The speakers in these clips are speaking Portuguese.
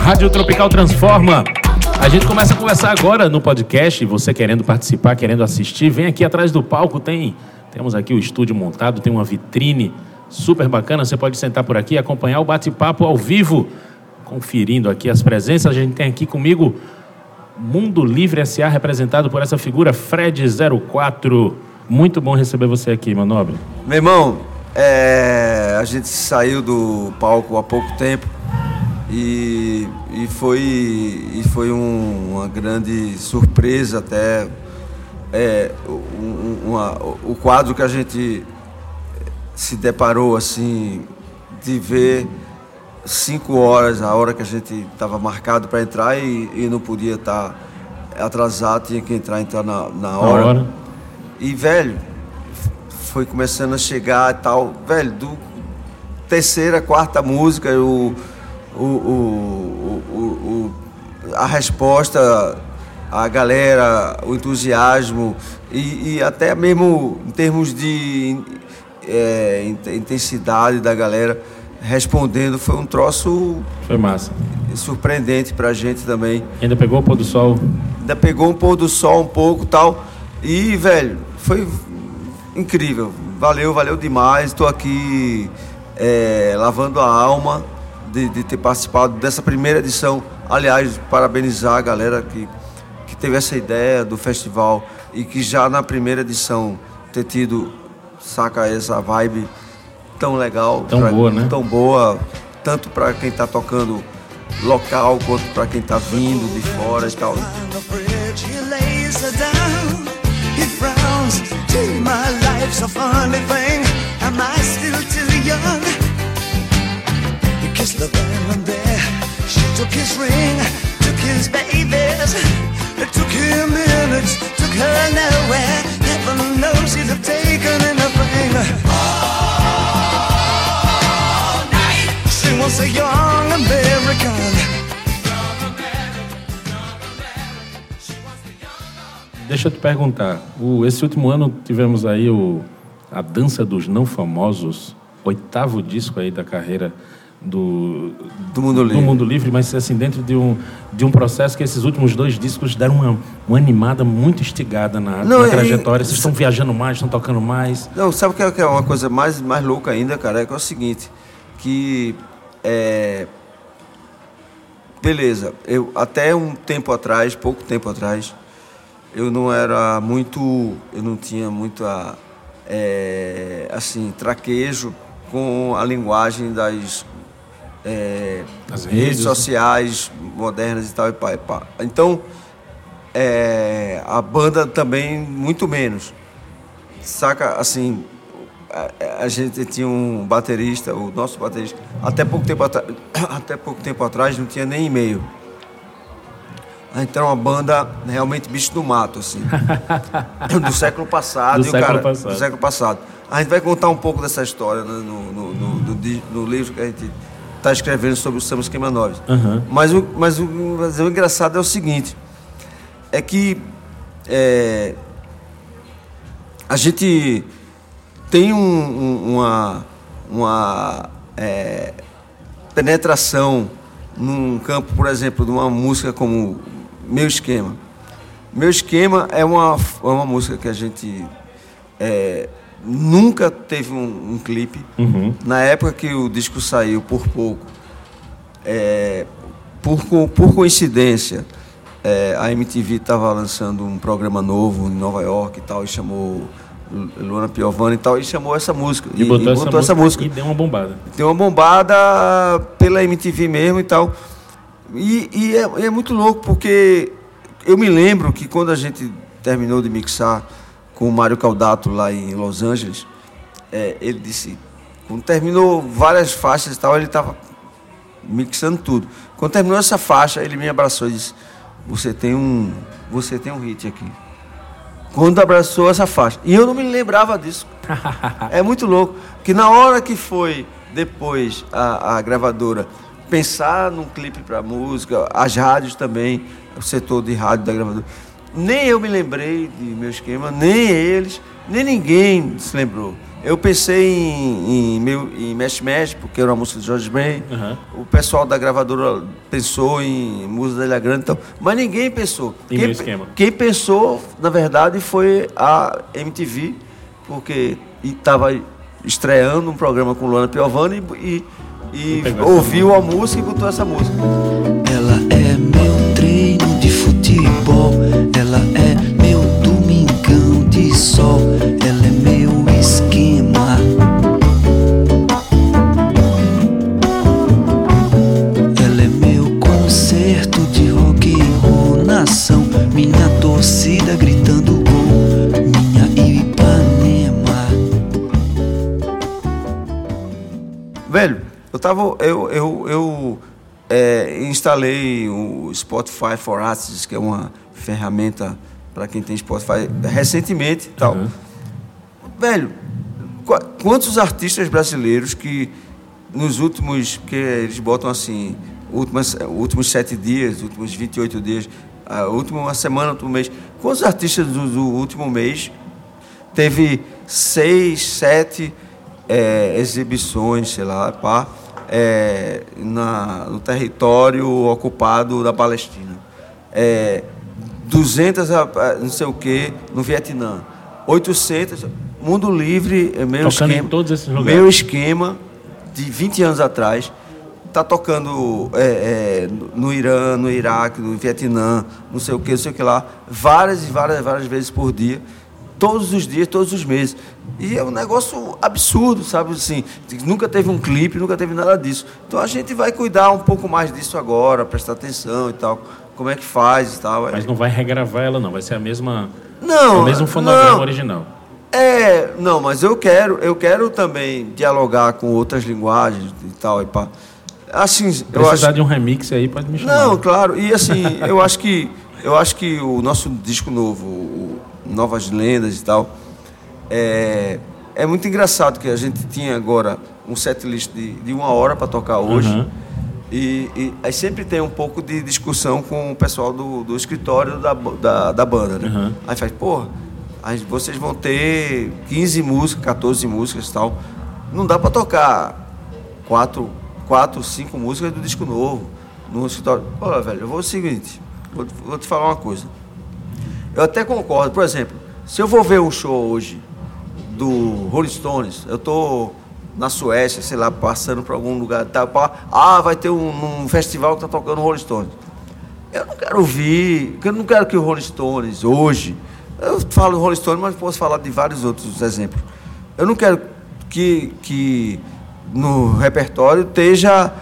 Rádio Tropical Transforma. A gente começa a conversar agora no podcast. Você querendo participar, querendo assistir, vem aqui atrás do palco. Tem, temos aqui o estúdio montado, tem uma vitrine super bacana. Você pode sentar por aqui e acompanhar o bate-papo ao vivo, conferindo aqui as presenças. A gente tem aqui comigo Mundo Livre SA, representado por essa figura Fred04. Muito bom receber você aqui, Manobre. Meu irmão, é, a gente saiu do palco há pouco tempo e, e foi, e foi um, uma grande surpresa até é, um, uma, o quadro que a gente se deparou assim de ver cinco horas, a hora que a gente estava marcado para entrar e, e, não podia estar tá atrasado, tinha que entrar, entrar na, na hora. hora. E, velho, foi começando a chegar e tal. Velho, do terceira, quarta música, o, o, o, o, a resposta, a galera, o entusiasmo e, e até mesmo em termos de é, intensidade da galera respondendo foi um troço. Foi massa. Surpreendente pra gente também. Ainda pegou o pôr do sol? Ainda pegou um pôr do sol um pouco tal. E, velho, foi incrível. Valeu, valeu demais. Estou aqui é, lavando a alma de, de, ter participado dessa primeira edição. Aliás, parabenizar a galera que, que teve essa ideia do festival e que já na primeira edição ter tido, saca, essa vibe tão legal. Tão pra, boa, né? Tão boa, tanto para quem está tocando local quanto para quem está vindo de fora e tal. It's a funny thing. Deixa eu te perguntar, o, esse último ano tivemos aí o, a Dança dos Não Famosos, oitavo disco aí da carreira do, do, mundo livre. do mundo livre, mas assim, dentro de um, de um processo que esses últimos dois discos deram uma, uma animada muito estigada na, Não, na trajetória. Vocês estão viajando mais, estão tocando mais. Não, sabe o que é uma coisa mais, mais louca ainda, cara? É que é o seguinte, que é, beleza, eu até um tempo atrás, pouco tempo atrás, eu não era muito, eu não tinha muita é, assim, traquejo com a linguagem das é, redes, redes sociais modernas e tal e pá, e pá. Então, é, a banda também muito menos. Saca, assim, a, a, gente tinha um baterista, o nosso baterista, até pouco tempo, até pouco tempo atrás não tinha nem e-mail. Então, uma banda realmente bicho do mato, assim. do século passado. Do, século, cara, passado. do século passado. A gente vai contar um pouco dessa história né, no, no, no, no, livro que a gente está escrevendo sobre o Samba Esquema 9. Uhum. Mas, o, mas, o, mas o engraçado é o seguinte, é que é, a gente tem um, um, uma, uma é, penetração num campo, por exemplo, de uma música como Meu Esquema. Meu Esquema é uma, é uma música que a gente é, nunca teve um, um clipe. Uhum. Na época que o disco saiu, por pouco, é, por, por coincidência, é, a MTV estava lançando um programa novo em Nova York e tal, e chamou Luana Piovani e tal, e chamou essa música. E, e botou, e essa, botou essa, música, E deu uma bombada. Deu uma bombada pela MTV mesmo e tal. E, e é, é muito louco, porque eu me lembro que quando a gente terminou de mixar com o Mário Caldato lá em Los Angeles, é, ele disse, quando terminou várias faixas e tal, ele estava mixando tudo. Quando terminou essa faixa, ele me abraçou e disse, você tem um, você tem um hit aqui. Quando abraçou essa faixa. E eu não me lembrava disso. é muito louco. Que na hora que foi depois a, a gravadora pensar num clipe para música, as rádios também, o setor de rádio da gravadora nem eu me lembrei de meu esquema, nem eles. nem ninguém se lembrou. Eu pensei em, em, meu, em Mesh Mesh, porque era uma música de George Ben. Uhum. O pessoal da gravadora pensou em música da Ilha Grande, então, mas ninguém pensou. Em quem, meu esquema. quem pensou, na verdade, foi a MTV, porque estava estreando um programa com Luana Piovani e, e, e ouviu a música e botou essa música. Ela é meu treino de futebol, ela é meu domingão de sol, tava. Eu, eu, eu é, instalei o Spotify for Artists, que é uma ferramenta para quem tem Spotify recentemente e tal. Uhum. Velho, qu- quantos artistas brasileiros que nos últimos, que eles botam assim, últimas, últimos sete dias, últimos 28 dias, a última semana, último mês, quantos artistas do, do último mês teve seis, sete é, exibições, sei lá, pá, é, na, no território ocupado da Palestina. É, 200, a- a- não sei o que, no Vietnã. 800, Mundo Livre, é meu Tocando em esquema. todos esses lugares. Meu esquema de 20 anos atrás tá tocando é, é, no- no Irã, no Iraque, no Vietnã, não sei o que, não sei o que lá, várias e várias, várias vezes por dia, todos os dias, todos os meses. E é um negócio absurdo, sabe assim, nunca teve um clipe, nunca teve nada disso. Então a gente vai cuidar um pouco mais disso agora, prestar atenção e tal, como é que faz e tal. Mas não vai regravar ela, não. Vai ser a mesma. Não, é o mesmo fonograma não. original. É, não, mas eu quero, eu quero também dialogar com outras linguagens e tal e pá. Assim, eu Precisar acho de um remix aí, pode me chamar. Não, claro. E assim, eu acho que eu acho que o nosso disco novo, Novas Lendas e tal, é, é muito engraçado que a gente tinha agora um setlist de, de uma hora para tocar hoje. Uhum. E, e aí sempre tem um pouco de discussão com o pessoal do, do escritório da, da, da banda, né? Uhum. Aí faz, porra, aí vocês vão ter 15 músicas, 14 músicas e tal. Não dá para tocar quatro, quatro, cinco músicas do disco novo no escritório. Olha, velho, eu vou o seguinte, vou, vou te falar uma coisa. Eu até concordo, por exemplo, se eu vou ver um show hoje do Rolling Stones, eu tô na Suécia, sei lá, passando por algum lugar, tá, pá, ah, vai ter um, um festival que tá tocando Rolling Stones. Eu não quero ouvir, eu não quero que o Rolling Stones hoje, eu falo Rolling Stones, mas posso falar de vários outros exemplos. Eu não quero que, que no repertório esteja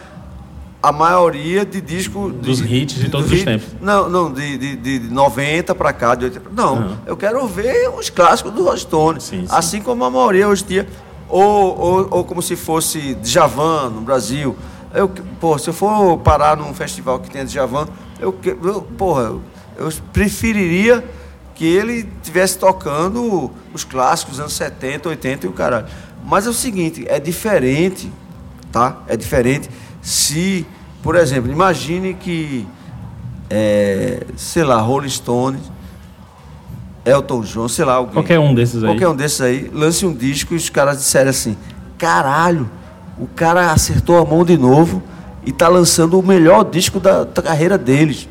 a maioria de disco Dos de- hits de todos dos os tempos. Não, não, de, de, de 90 para cá, de 80 Não, Uhum. eu quero ver os clássicos do Rolling. Sim, sim. Assim como a maioria hoje em dia. Ou, ou, ou como se fosse Djavan no Brasil. Eu, pô, se eu for parar num festival que tenha Djavan, eu, eu, porra, eu, eu preferiria que ele estivesse tocando os clássicos dos anos 70, 80 e o caralho. Mas é o seguinte, é diferente, tá? É diferente se, por exemplo, imagine que, é, sei lá, Rolling Stones, Elton John, sei lá, alguém. Qualquer um desses aí. Qualquer um desses aí, lance um disco e os caras disseram assim: caralho, o cara acertou a mão de novo e tá lançando o melhor disco da, da carreira deles.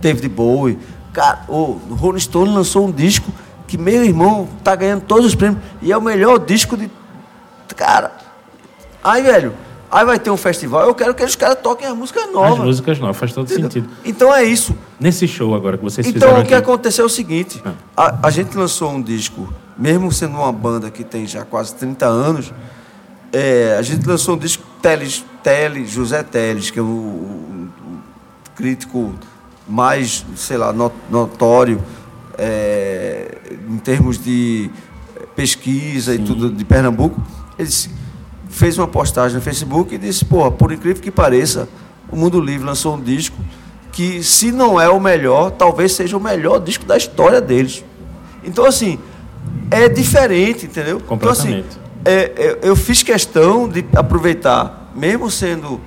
David Bowie. Cara, o Rolling Stone lançou um disco que meu irmão tá ganhando todos os prêmios e é o melhor disco de. Cara. Aí, velho, aí vai ter um festival, eu quero que os caras toquem as músicas As novas. músicas novas, faz todo entendeu? sentido. Então é isso. Nesse show agora que vocês Então fizeram o que aqui, aconteceu é o seguinte: Ah. a, a gente lançou um disco, mesmo sendo uma banda que tem já quase 30 anos, é, a gente lançou um disco Teles, Teles, José Teles, que é o, o- o crítico mais, sei lá, no- notório é, em termos de pesquisa e tudo de Pernambuco. Ele disse- fez uma postagem no Facebook e disse, pô, por incrível que pareça, o Mundo Livre lançou um disco que, se não é o melhor, talvez seja o melhor disco da história deles. Então, assim, é diferente, entendeu? Então, assim, Completamente. é, é, eu fiz questão de aproveitar, mesmo sendo o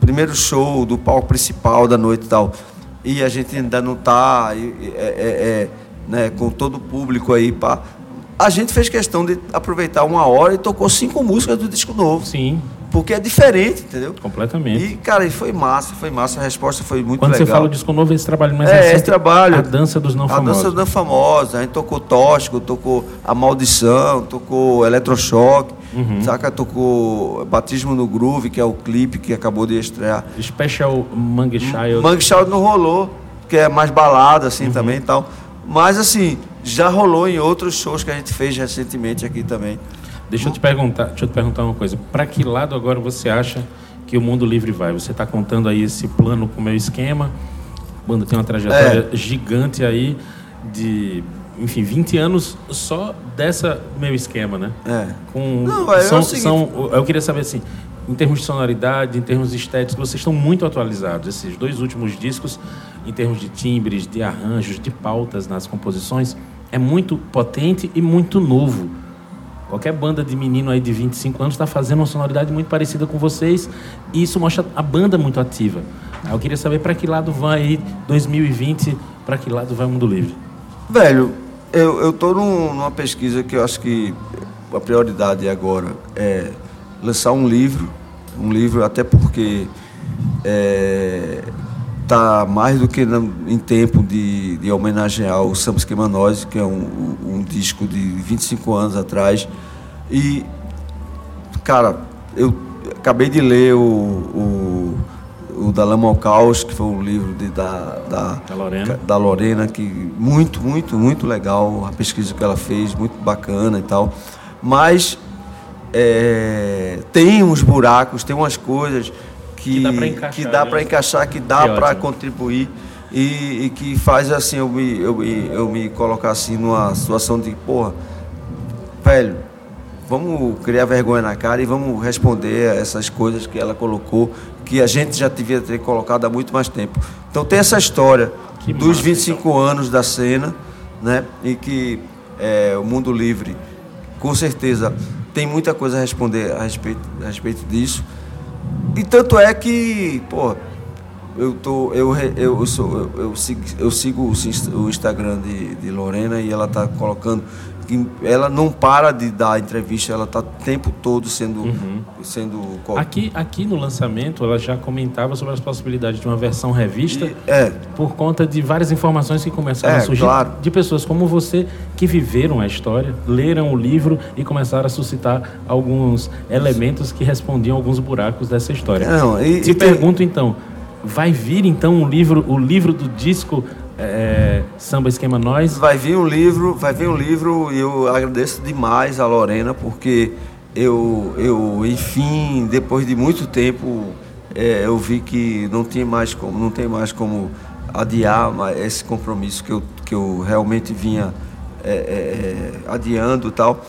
primeiro show do palco principal da noite e tal, e a gente ainda não está né, com todo o público aí, pá, a gente fez questão de aproveitar uma hora e tocou cinco músicas do disco novo. Sim. Porque é diferente, entendeu? Completamente. E, cara, foi massa, foi massa. A resposta foi muito Quando legal. você fala o disco novo, esse trabalho mais é, recente, esse trabalho. A Dança dos Não a Famosos. Dança dos Não Famosos. A gente tocou Tóxico, tocou A Maldição, tocou Eletrochoque, Uhum. saca? Tocou Batismo no Groove, que é o clipe que acabou de estrear. Special Mangue Child. Mangue Child não rolou, que é mais balada assim Uhum. também e tal. Mas assim, já rolou em outros shows que a gente fez recentemente aqui também. Deixa eu te perguntar, deixa eu te perguntar uma coisa. Para que lado agora você acha que o Mundo Livre vai? Você está contando aí esse plano com o meu esquema. A banda tem uma trajetória É. gigante aí de, enfim, 20 anos só dessa meu esquema, né? É. Com, Não, vai, é o são, seguinte- são- eu queria saber assim, em termos de sonoridade, em termos estéticos, vocês estão muito atualizados. Esses dois últimos discos, em termos de timbres, de arranjos, de pautas nas composições, é muito potente e muito novo. Qualquer banda de menino aí de 25 anos está fazendo uma sonoridade muito parecida com vocês e isso mostra a banda muito ativa. Aí Eu queria saber para que lado vai aí 2020, para que lado vai o Mundo Livre. Velho, eu, tô num- numa pesquisa que eu acho que a prioridade agora é lançar um livro, um livro até porque é, tá mais do que em tempo de, de homenagear o Samba Esquema Nós, que é um, um disco de 25 anos atrás. E, cara, eu acabei de ler o, o, o Da Lama ao Caos, que foi um livro de, da, da, Da Lorena. da Lorena, que muito, muito, muito legal a pesquisa que ela fez, muito bacana e tal. Mas é, tem uns buracos, tem umas coisas que, Que dá pra encaixar, que dá né? para contribuir e, e que faz assim eu me, eu, eu me colocar assim numa situação de porra, velho, vamos criar vergonha na cara e vamos responder a essas coisas que ela colocou, que a gente já devia ter colocado há muito mais tempo. Então tem essa história Que dos massa, 25 anos da cena, né? E que é, o Mundo Livre, com certeza, tem muita coisa a responder a respeito, a respeito disso. E tanto é que, pô, eu tô, eu, re- eu, sou, eu, eu sigo, eu sigo o ins- o Instagram de, de Lorena e ela tá colocando ela não para de dar entrevista, ela tá o tempo todo sendo, sendo co- Aqui, aqui no lançamento, ela já comentava sobre as possibilidades de uma versão revista. E- é, por conta de várias informações que começaram É, a surgir claro. de pessoas como você que viveram a história, leram o livro e começaram a suscitar alguns elementos que respondiam alguns buracos dessa história. Não, e- Te e tem- pergunto então, vai vir então um livro, o livro do disco é, Samba Esquema Nós? Vai vir um livro, vai vir um livro e eu agradeço demais a Lorena porque eu, eu enfim, depois de muito tempo, é, eu vi que não tinha mais como, não tem mais como adiar esse compromisso que eu, que eu realmente vinha é, é, é, adiando e tal.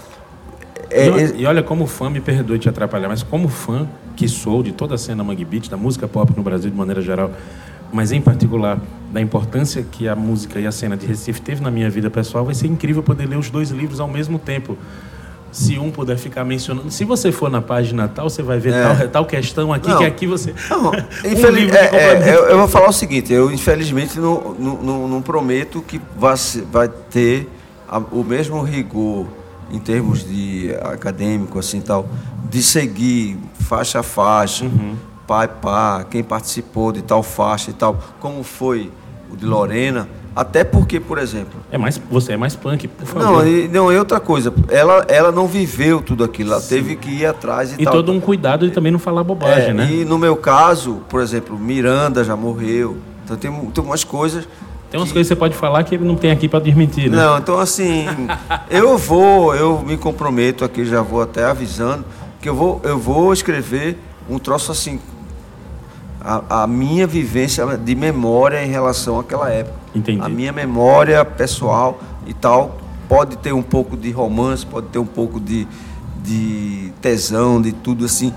É, e, olha- é- e olha como fã, me perdoe te atrapalhar, mas como fã que sou de toda a cena Mangue Beat, da música pop no Brasil de maneira geral, mas em particular da importância que a música e a cena de Recife teve na minha vida pessoal, vai ser incrível poder ler os dois livros ao mesmo tempo. Se um puder ficar mencionando. Se você for na página tal, você vai ver É. tal, tal questão aqui, Não. que aqui você. Não, Um infeliz- livro é, é, eu, eu vou falar o seguinte, eu infelizmente não, não, não- prometo que vai, vai ter a- o mesmo rigor em termos de acadêmico, assim tal, de seguir faixa a faixa, Uhum. E pá, quem participou de tal faixa e tal, como foi o de Lorena, até porque, por exemplo, É mais, você é mais punk, por favor. não, e, não, e outra coisa, ela, ela não viveu tudo aquilo, ela teve que ir atrás e, e tal. todo um cuidado de também não falar bobagem, É, né? E no meu caso, por exemplo, Miranda já morreu. Então tem, tem umas coisas. Tem umas que- coisas que você pode falar que ele não tem aqui para desmentir, né? Não, então assim, eu vou, eu me comprometo aqui, já vou até avisando, que eu vou, eu vou escrever um troço assim. A, a minha vivência de memória em relação àquela época. Entendi. A minha memória pessoal e tal. Pode ter um pouco de romance, pode ter um pouco de, de tesão, de tudo assim,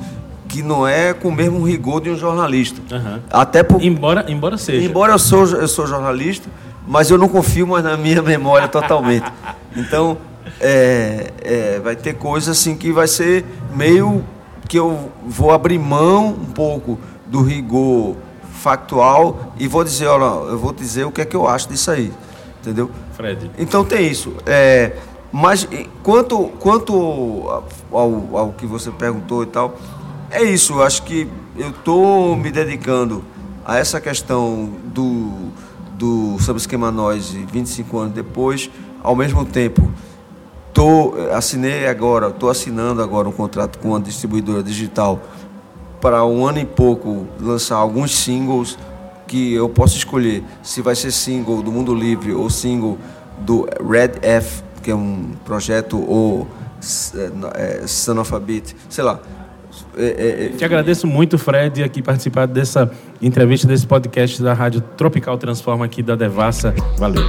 que não é com o mesmo rigor de um jornalista. Aham. Até por, Embora, embora seja. Embora eu sou, eu sou jornalista, mas eu não confio mais na minha memória totalmente. Então, é, é, vai ter coisa assim que vai ser meio que eu vou abrir mão um pouco do rigor factual e vou dizer, olha, eu vou dizer o que é que eu acho disso aí, entendeu? Fred. Então tem isso. É, Mas quanto, quanto ao, ao que você perguntou e tal, é isso. Eu acho que eu estou me dedicando a essa questão do, do subesquema Noise 25 anos depois, ao mesmo tempo. Tô, assinei agora, estou assinando agora um contrato com uma distribuidora digital para um ano e pouco lançar alguns singles que eu posso escolher se vai ser single do Mundo Livre ou single do Red F, que é um projeto, ou é, é, Son of a Beat, sei lá. É, é, é, Te agradeço muito, Fred, aqui participar dessa entrevista, desse podcast da Rádio Tropical Transforma aqui da Devassa. Valeu.